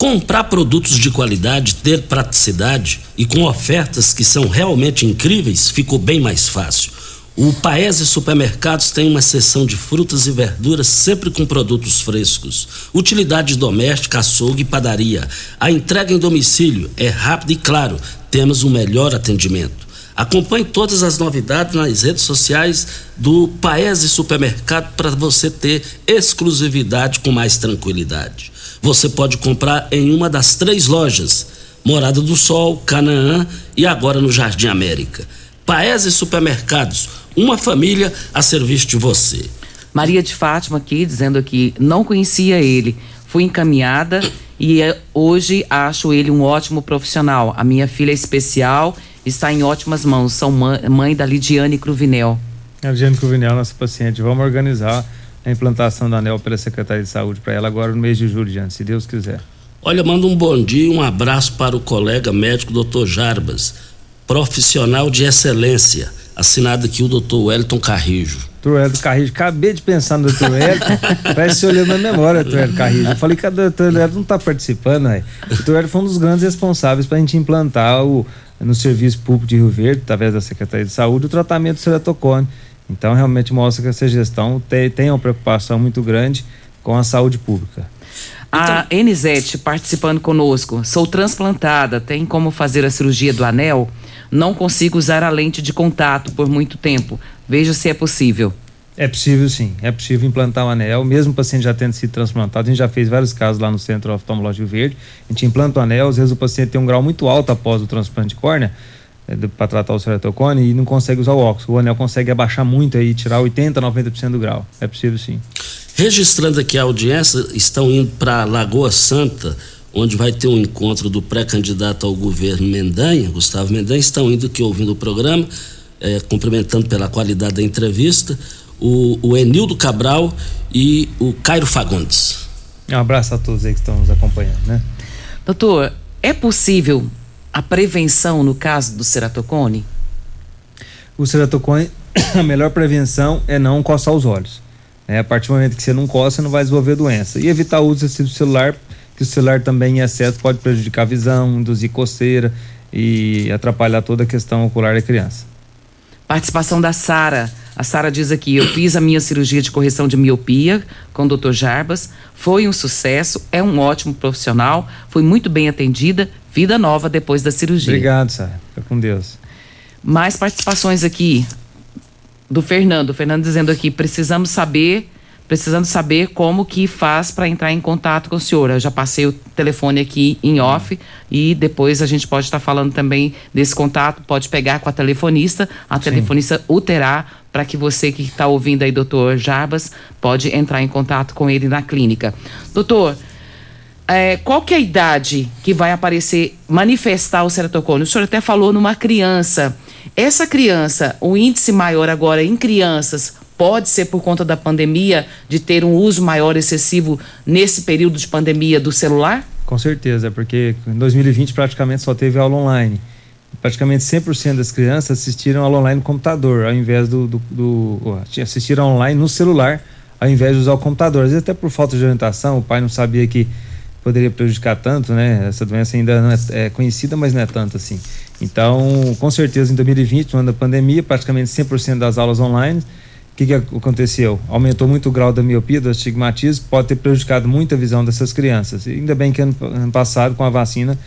Comprar produtos de qualidade, ter praticidade e com ofertas que são realmente incríveis, ficou bem mais fácil. O Paese Supermercados tem uma seção de frutas e verduras sempre com produtos frescos. Utilidade doméstica, açougue e padaria. A entrega em domicílio é rápida e claro, temos um melhor atendimento. Acompanhe todas as novidades nas redes sociais do Paese Supermercado para você ter exclusividade com mais tranquilidade. Você pode comprar em uma das três lojas: Morada do Sol, Canaã e agora no Jardim América. Paese Supermercados, uma família a serviço de você. Maria de Fátima aqui dizendo que não conhecia ele. Fui encaminhada e eh, hoje acho ele um ótimo profissional. A minha filha é especial, está em ótimas mãos. Sou mãe, da Lidiane Cruvinel. Eugênio Cruvinel, nossa paciente, vamos organizar a implantação da ANEL pela Secretaria de Saúde para ela agora no mês de julho, Diante, se Deus quiser. Olha, manda um bom dia e um abraço para o colega médico Dr. Jarbas, profissional de excelência. Assinado aqui o Dr. Wellington Carrijo. Dr. Hélio Carrijo, acabei de pensar no Dr. Hélio, <laughs> parece que olhando na memória, Dr. Hélio Carrijo. Eu falei que o Dr. Hélio não está participando, aí. O Dr. Hélio foi um dos grandes responsáveis para a gente implantar o, no Serviço Público de Rio Verde, através da Secretaria de Saúde, o tratamento do ceratocone. Então, realmente mostra que essa gestão tem, tem uma preocupação muito grande com a saúde pública. A Enisete participando conosco. Sou transplantada, tem como fazer a cirurgia do anel? Não consigo usar a lente de contato por muito tempo. Veja se é possível. É possível sim, é possível implantar o anel, mesmo o paciente já tendo sido transplantado, a gente já fez vários casos lá no Centro Oftalmológico Verde, a gente implanta o anel, às vezes o paciente tem um grau muito alto após o transplante de córnea, para tratar o ceratocone e não consegue usar o óculos, o anel consegue abaixar muito aí, tirar 80, 90% do grau, é possível sim. Registrando aqui a audiência, estão indo para Lagoa Santa, onde vai ter um encontro do pré-candidato ao governo Mendanha, Gustavo Mendanha, estão indo aqui ouvindo o programa, é, cumprimentando pela qualidade da entrevista o, o Enildo Cabral e o Cairo Fagundes. Um abraço a todos aí que estão nos acompanhando, né? Doutor, é possível a prevenção no caso do ceratocone? O ceratocone, <coughs> a melhor prevenção é não coçar os olhos. Né? A partir do momento que você não coça, não vai desenvolver doença. E evitar o uso do celular, que o celular também em excesso pode prejudicar a visão, induzir coceira e atrapalhar toda a questão ocular da criança. Participação da Sara. A Sara diz aqui: eu fiz a minha cirurgia de correção de miopia com o Dr. Jarbas, foi um sucesso, é um ótimo profissional, foi muito bem atendida, vida nova depois da cirurgia. Obrigado, Sara. Fica com Deus. Mais participações aqui do Fernando. O Fernando dizendo aqui: precisamos saber precisando saber como que faz para entrar em contato com o senhor. Eu já passei o telefone aqui em off e depois a gente pode estar falando também desse contato, pode pegar com a telefonista, a Sim. telefonista o terá para que você que está ouvindo aí, doutor Jarbas, pode entrar em contato com ele na clínica. Doutor, é, qual que é a idade que vai aparecer, manifestar o ceratocone? O senhor até falou numa criança. Essa criança, o índice maior agora em crianças, pode ser por conta da pandemia, de ter um uso maior excessivo nesse período de pandemia do celular? Com certeza, porque em 2020 praticamente só teve aula online. Praticamente 100% das crianças assistiram aula online no computador, ao invés do, do, do assistiram online no celular, ao invés de usar o computador. Às vezes até por falta de orientação, o pai não sabia que poderia prejudicar tanto, né? Essa doença ainda não é, é conhecida, mas não é tanto assim. Então, com certeza, em 2020, no ano da pandemia, praticamente 100% das aulas online que, que aconteceu? Aumentou muito o grau da miopia, do astigmatismo, pode ter prejudicado muito a visão dessas crianças. E ainda bem que ano, ano passado, com a vacina,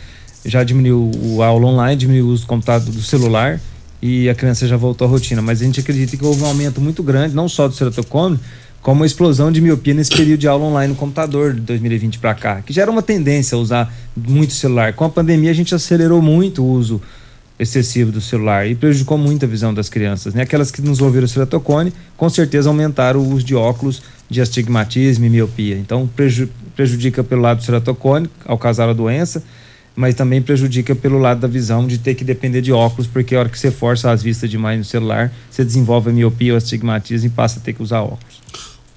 já diminuiu o aula online, diminuiu o uso do computador, do celular e a criança já voltou à rotina. Mas a gente acredita que houve um aumento muito grande, não só do ceratocone, como uma explosão de miopia nesse período de aula online no computador de 2020 para cá, que já era uma tendência a usar muito celular. Com a pandemia a gente acelerou muito o uso excessivo do celular e prejudicou muito a visão das crianças. Né? Aquelas que nos ouviram o ceratocone, com certeza aumentaram o uso de óculos de astigmatismo e miopia. Então prejudica pelo lado do ceratocone ao causar a doença, mas também prejudica pelo lado da visão de ter que depender de óculos, porque a hora que você força as vistas demais no celular, você desenvolve a miopia ou astigmatismo e passa a ter que usar óculos.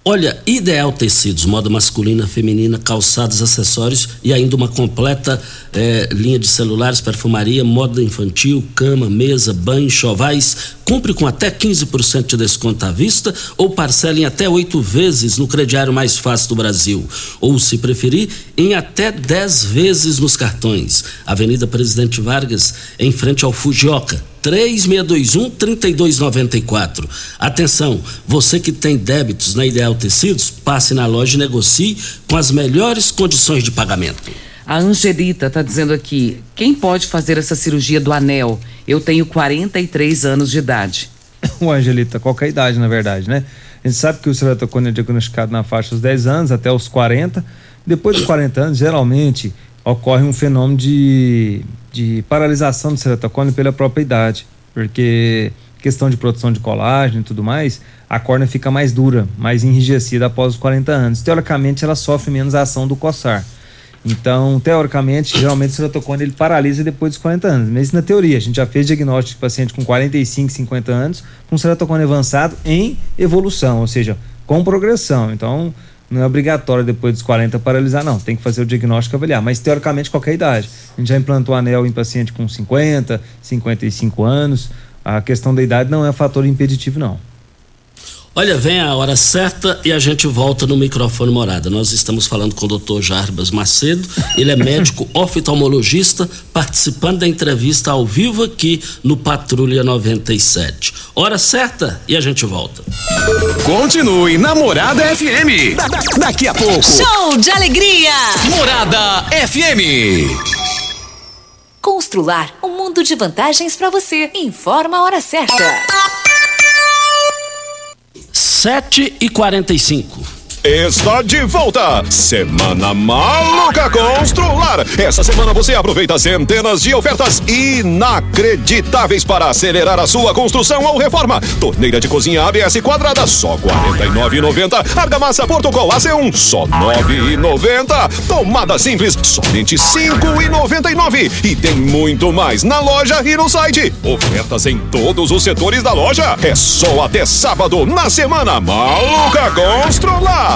Olha, Ideal Tecidos, moda masculina, feminina, calçados, acessórios e ainda uma completa eh, linha de celulares, perfumaria, moda infantil, cama, mesa, banho, chovais. Compre com até 15% de desconto à vista ou parcele em até oito vezes no crediário mais fácil do Brasil. Ou, se preferir, em até 10 vezes nos cartões. Avenida Presidente Vargas, em frente ao Fujioka 3621 3294. Atenção, você que tem débitos na Ideal Tecidos, passe na loja e negocie com as melhores condições de pagamento. A Angelita está dizendo aqui: quem pode fazer essa cirurgia do anel? Eu tenho 43 anos de idade. O Angelita, qualquer idade, na verdade, né? A gente sabe que o ceratocone é diagnosticado na faixa dos 10 anos até os 40. Depois dos 40 anos, geralmente ocorre um fenômeno de de paralisação do ceratocone pela própria idade, porque questão de produção de colágeno e tudo mais, a córnea fica mais dura, mais enrijecida após os 40 anos. Teoricamente, ela sofre menos ação do coçar. Então, teoricamente, geralmente o ceratocone ele paralisa depois dos 40 anos. Mas na teoria, a gente já fez diagnóstico de paciente com 45, 50 anos com ceratocone avançado em evolução, ou seja, com progressão. Então, não é obrigatório depois dos 40 paralisar, não. Tem que fazer o diagnóstico e avaliar. Mas teoricamente, qualquer idade. A gente já implantou anel em paciente com 50, 55 anos. A questão da idade não é fator impeditivo, não. Olha, vem a hora certa e a gente volta no microfone morada. Nós estamos falando com o Dr. Jarbas Macedo, ele é médico <laughs> oftalmologista, participando da entrevista ao vivo aqui no Patrulha 97. Hora certa e a gente volta. Continue na Morada FM. Da -da daqui a pouco. Show de alegria! Morada FM. Constrular um mundo de vantagens para você. Informa a hora certa. Sete e quarenta e cinco. Está de volta! Semana Maluca Constrular. Essa semana você aproveita centenas de ofertas inacreditáveis para acelerar a sua construção ou reforma. Torneira de cozinha ABS quadrada, só R$ 49,90. Argamassa Portugal AC1, só R$ 9,90. Tomada simples, somente R$ 5,99. E tem muito mais na loja e no site. Ofertas em todos os setores da loja. É só até sábado, na Semana Maluca Constrular.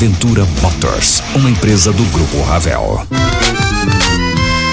Aventura Motors, uma empresa do Grupo Ravel.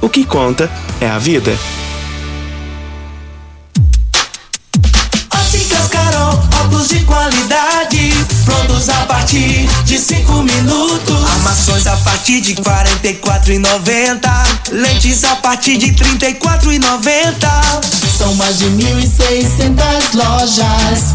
O que conta é a vida. Óticas Carol, óculos de qualidade, prontos a partir de cinco minutos. Armações a partir de quarenta e quatro e noventa, lentes a partir de trinta e quatro e noventa. São mais de mil e seiscentas lojas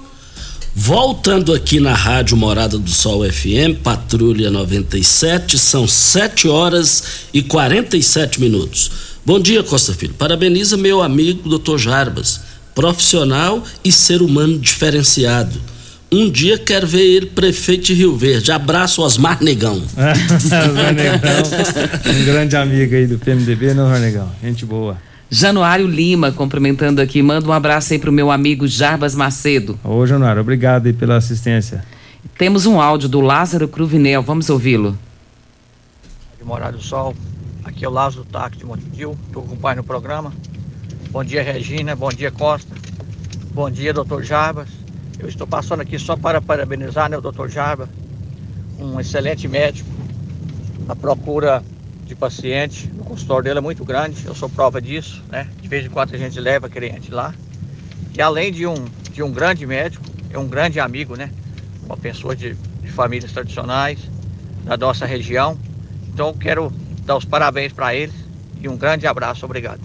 Voltando aqui na Rádio Morada do Sol FM, Patrulha 97, são 7 horas e 47 minutos. Bom dia, Costa Filho. Parabeniza meu amigo Dr. Jarbas, profissional e ser humano diferenciado. Um dia quero ver ele prefeito de Rio Verde. Abraço, Osmar Negão. <laughs> Osmar Negão, um grande amigo aí do PMDB, não, Osmar Negão? Gente boa. Januário Lima, cumprimentando aqui. Manda um abraço aí pro meu amigo Jarbas Macedo. Ô, Januário, obrigado aí pela assistência. Temos um áudio do Lázaro Cruvinel, vamos ouvi-lo. De Morada do Sol, aqui é o Lázaro Taque de Montevideo, estou acompanhando o programa. Bom dia, Regina, bom dia, Costa. Bom dia, doutor Jarbas. Eu estou passando aqui só para parabenizar né, o doutor Jarbas, um excelente médico. A procura de paciente no consultório dele é muito grande, eu sou prova disso, né? De vez em quando a gente leva cliente lá. E além de um, de um grande médico, é um grande amigo, né? Uma pessoa de, de famílias tradicionais da nossa região. Então quero dar os parabéns para ele e um grande abraço, obrigado.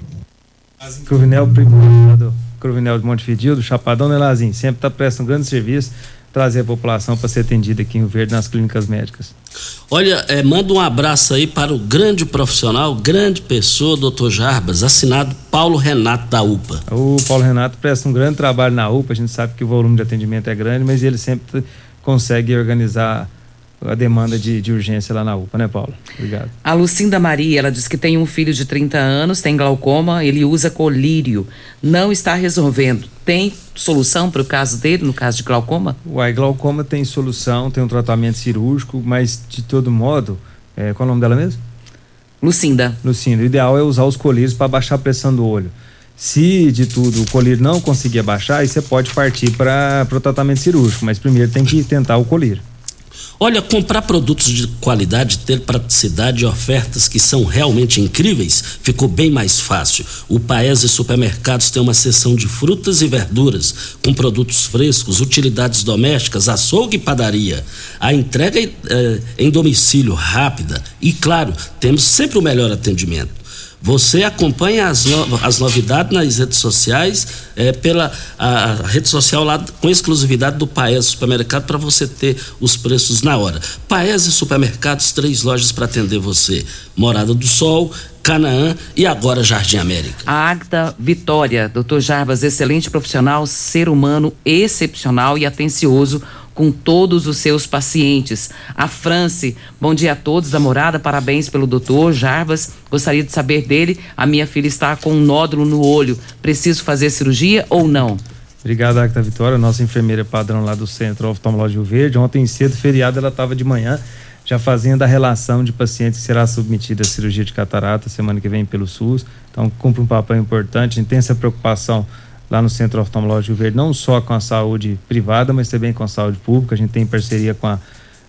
Cruvinel, primo do Cruvinel de Montevideo, do Chapadão, né, Lazinho? Sempre está prestando um grande serviço, trazer a população para ser atendida aqui em Rio Verde nas clínicas médicas. Olha, é, manda um abraço aí para o grande profissional, grande pessoa, doutor Jarbas, assinado Paulo Renato da UPA. O Paulo Renato presta um grande trabalho na UPA, a gente sabe que o volume de atendimento é grande, mas ele sempre consegue organizar a demanda de, de urgência lá na UPA, né, Paulo? Obrigado. A Lucinda Maria, ela diz que tem um filho de 30 anos, tem glaucoma, ele usa colírio, não está resolvendo. Tem solução para o caso dele, no caso de glaucoma? Uai, glaucoma tem solução, tem um tratamento cirúrgico, mas de todo modo, é, qual é o nome dela mesmo? Lucinda. Lucinda, o ideal é usar os colírios para baixar a pressão do olho. Se de tudo o colírio não conseguir baixar, aí você pode partir para o tratamento cirúrgico, mas primeiro tem que tentar o colírio. Olha, comprar produtos de qualidade, ter praticidade e ofertas que são realmente incríveis, ficou bem mais fácil. O Paese Supermercados tem uma seção de frutas e verduras, com produtos frescos, utilidades domésticas, açougue e padaria. A entrega é, em domicílio rápida e, claro, temos sempre o melhor atendimento. Você acompanha as, no, as novidades nas redes sociais, é, pela a, a rede social lá com exclusividade do Paese Supermercado para você ter os preços na hora. Paese Supermercados, três lojas para atender você. Morada do Sol, Canaã e agora Jardim América. A Agda Vitória, doutor Jarbas, excelente profissional, ser humano excepcional e atencioso com todos os seus pacientes. A France, bom dia a todos da morada, parabéns pelo doutor Jarbas. Gostaria de saber dele. A minha filha está com um nódulo no olho. Preciso fazer cirurgia ou não? Obrigado, Acta Vitória, nossa enfermeira padrão lá do Centro Oftalmológico Verde. Ontem cedo, feriado, ela estava de manhã já fazendo a relação de pacientes que será submetida à cirurgia de catarata semana que vem pelo SUS. Então, cumpre um papel importante. A gente tem essa preocupação lá no Centro Oftalmológico Verde, não só com a saúde privada, mas também com a saúde pública. A gente tem parceria com a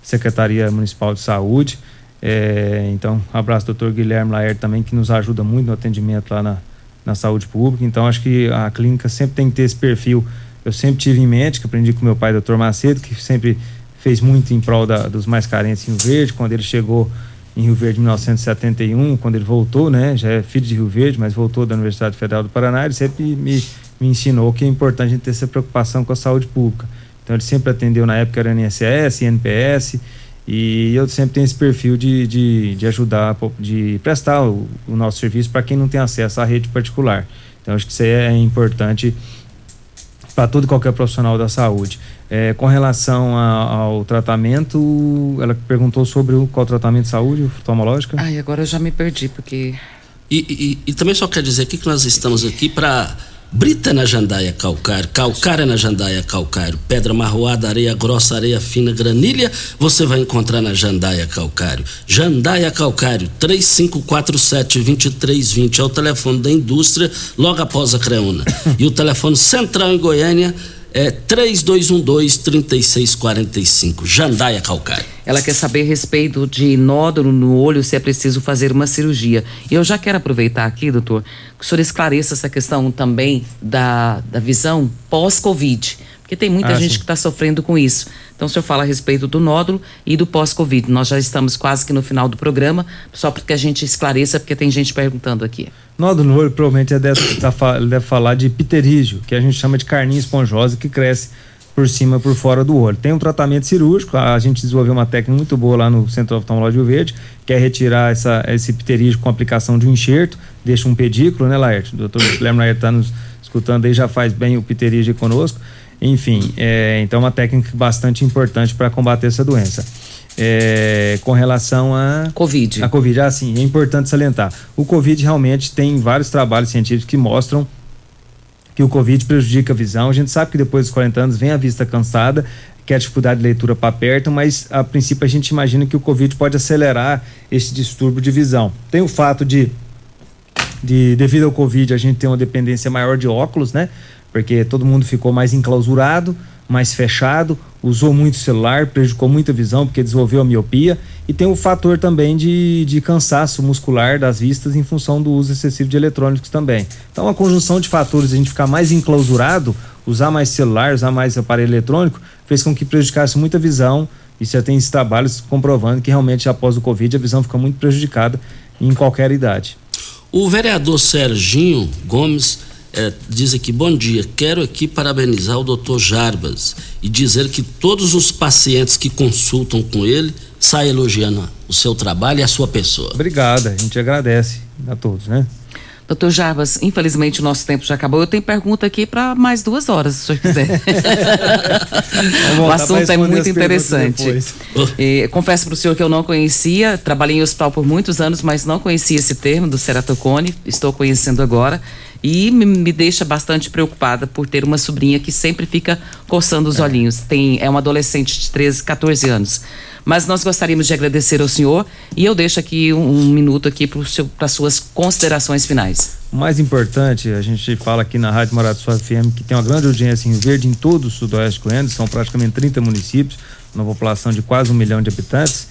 Secretaria Municipal de Saúde. É, então, um abraço, doutor Guilherme Laer também, que nos ajuda muito no atendimento lá na, na saúde pública. Então, acho que a clínica sempre tem que ter esse perfil. Eu sempre tive em mente, que aprendi com meu pai, doutor Macedo, que sempre fez muito em prol da, dos mais carentes em Rio Verde. Quando ele chegou em Rio Verde em 1971, quando ele voltou, né, já é filho de Rio Verde, mas voltou da Universidade Federal do Paraná, ele sempre me me ensinou que é importante a gente ter essa preocupação com a saúde pública. Então ele sempre atendeu na época era INSS, INPS, e eu sempre tenho esse perfil de, de, de ajudar, de prestar o, o nosso serviço para quem não tem acesso à rede particular. Então acho que isso é importante para todo e qualquer profissional da saúde. É, com relação a, ao tratamento, ela perguntou sobre o, qual tratamento de saúde oftalmológica? Ai, agora eu já me perdi, porque. E, e, e também só quer dizer aqui que nós estamos aqui para Brita na jandaia calcário, calcária na jandaia calcário, pedra marroada, areia grossa, areia fina, granilha, você vai encontrar na jandaia calcário. Jandaia calcário, 3547-2320 é o telefone da indústria, logo após a Creuna. <coughs> E o telefone central em Goiânia é 3212-3645, Jandaia Calcário. Ela quer saber a respeito de nódulo no olho, se é preciso fazer uma cirurgia. E eu já quero aproveitar aqui, doutor, que o senhor esclareça essa questão também da, da visão pós-Covid. Porque tem muita ah, gente sim. que está sofrendo com isso. Então, o senhor fala a respeito do nódulo e do pós-Covid. Nós já estamos quase que no final do programa, só para que a gente esclareça, porque tem gente perguntando aqui. Nódulo no olho, provavelmente, ele deve, tá, deve falar de pterígio, que a gente chama de carninha esponjosa, que cresce por cima por fora do olho. Tem um tratamento cirúrgico, a gente desenvolveu uma técnica muito boa lá no Centro Oftalmológico Verde, que é retirar essa, esse pterígio com aplicação de um enxerto, deixa um pedículo, né, Laerte? O doutor Guilherme Laerte está nos escutando aí, já faz bem o pterígio conosco. Enfim, é, então é uma técnica bastante importante para combater essa doença. É, com relação a Covid. A Covid, ah, sim, é importante salientar. O Covid realmente tem vários trabalhos científicos que mostram que o Covid prejudica a visão. A gente sabe que depois dos 40 anos vem a vista cansada, que é a dificuldade de leitura para perto, mas a princípio a gente imagina que o Covid pode acelerar esse distúrbio de visão. Tem o fato de, de devido ao Covid, a gente tem uma dependência maior de óculos, né? Porque todo mundo ficou mais enclausurado, mais fechado, usou muito celular, prejudicou muito a visão porque desenvolveu a miopia e tem o fator também de, de cansaço muscular das vistas em função do uso excessivo de eletrônicos também. Então a conjunção de fatores, a gente ficar mais enclausurado, usar mais celular, usar mais aparelho eletrônico, fez com que prejudicasse muita visão e já tem esses trabalhos comprovando que realmente após o Covid a visão fica muito prejudicada em qualquer idade. O vereador Serginho Gomes é, diz aqui: bom dia, quero aqui parabenizar o doutor Jarbas e dizer que todos os pacientes que consultam com ele saem elogiando o seu trabalho e a sua pessoa. Obrigado, a gente agradece a todos, né? Doutor Jarbas, infelizmente o nosso tempo já acabou. Eu tenho pergunta aqui para mais duas horas, se o senhor quiser. <laughs> o assunto é muito interessante. E, confesso para o senhor que eu não conhecia, trabalhei em hospital por muitos anos, mas não conhecia esse termo do ceratocone, estou conhecendo agora. E me, me, deixa bastante preocupada por ter uma sobrinha que sempre fica coçando os é. olhinhos. Tem, é uma adolescente de 13, 14 anos. Mas nós gostaríamos de agradecer ao senhor e eu deixo aqui um, um minuto aqui para suas considerações finais. O mais importante, a gente fala aqui na Rádio Morado Sua FM que tem uma grande audiência em Verde em todo o sudoeste goiano, são praticamente 30 municípios, uma população de quase um milhão de habitantes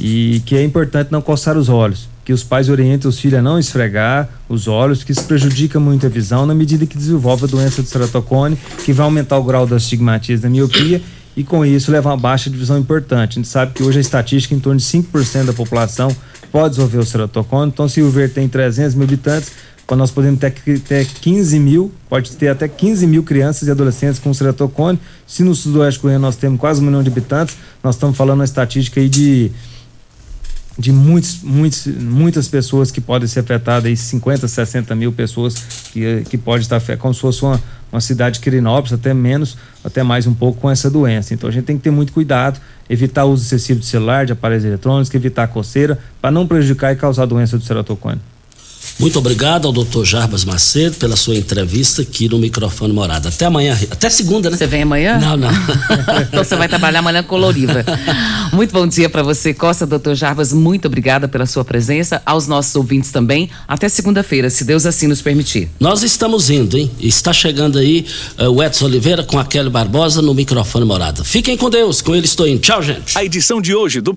e que é importante não coçar os olhos que os pais orientem os filhos a não esfregar os olhos, que isso prejudica muito a visão na medida que desenvolve a doença do ceratocone, que vai aumentar o grau da astigmatismo da miopia e com isso leva a uma baixa de visão importante. A gente sabe que hoje a estatística em torno de 5% da população pode desenvolver o ceratocone, então se o Ver tem 300 mil habitantes, quando nós podemos ter, ter 15 mil, pode ter até 15 mil crianças e adolescentes com ceratocone. Se no sudoeste goiano nós temos quase um milhão de habitantes, nós estamos falando uma estatística aí de de muitos, muitos, muitas pessoas que podem ser afetadas, aí 50, 60 mil pessoas que, que pode estar como se fosse uma, uma cidade Quirinópolis, até menos, até mais um pouco com essa doença. Então a gente tem que ter muito cuidado, evitar o uso excessivo de celular, de aparelhos eletrônicos, evitar a coceira, para não prejudicar e causar doença do ceratocone. Muito obrigado ao doutor Jarbas Macedo pela sua entrevista aqui no microfone Morada. Até amanhã, até segunda, né? Você vem amanhã? Não, não. <laughs> então você vai trabalhar amanhã colorida. Muito bom dia para você, Costa, doutor Jarbas. Muito obrigada pela sua presença. Aos nossos ouvintes também. Até segunda-feira, se Deus assim nos permitir. Nós estamos indo, hein? Está chegando aí uh, o Edson Oliveira com a Kelly Barbosa no microfone Morada. Fiquem com Deus, com ele estou indo. Tchau, gente. A edição de hoje do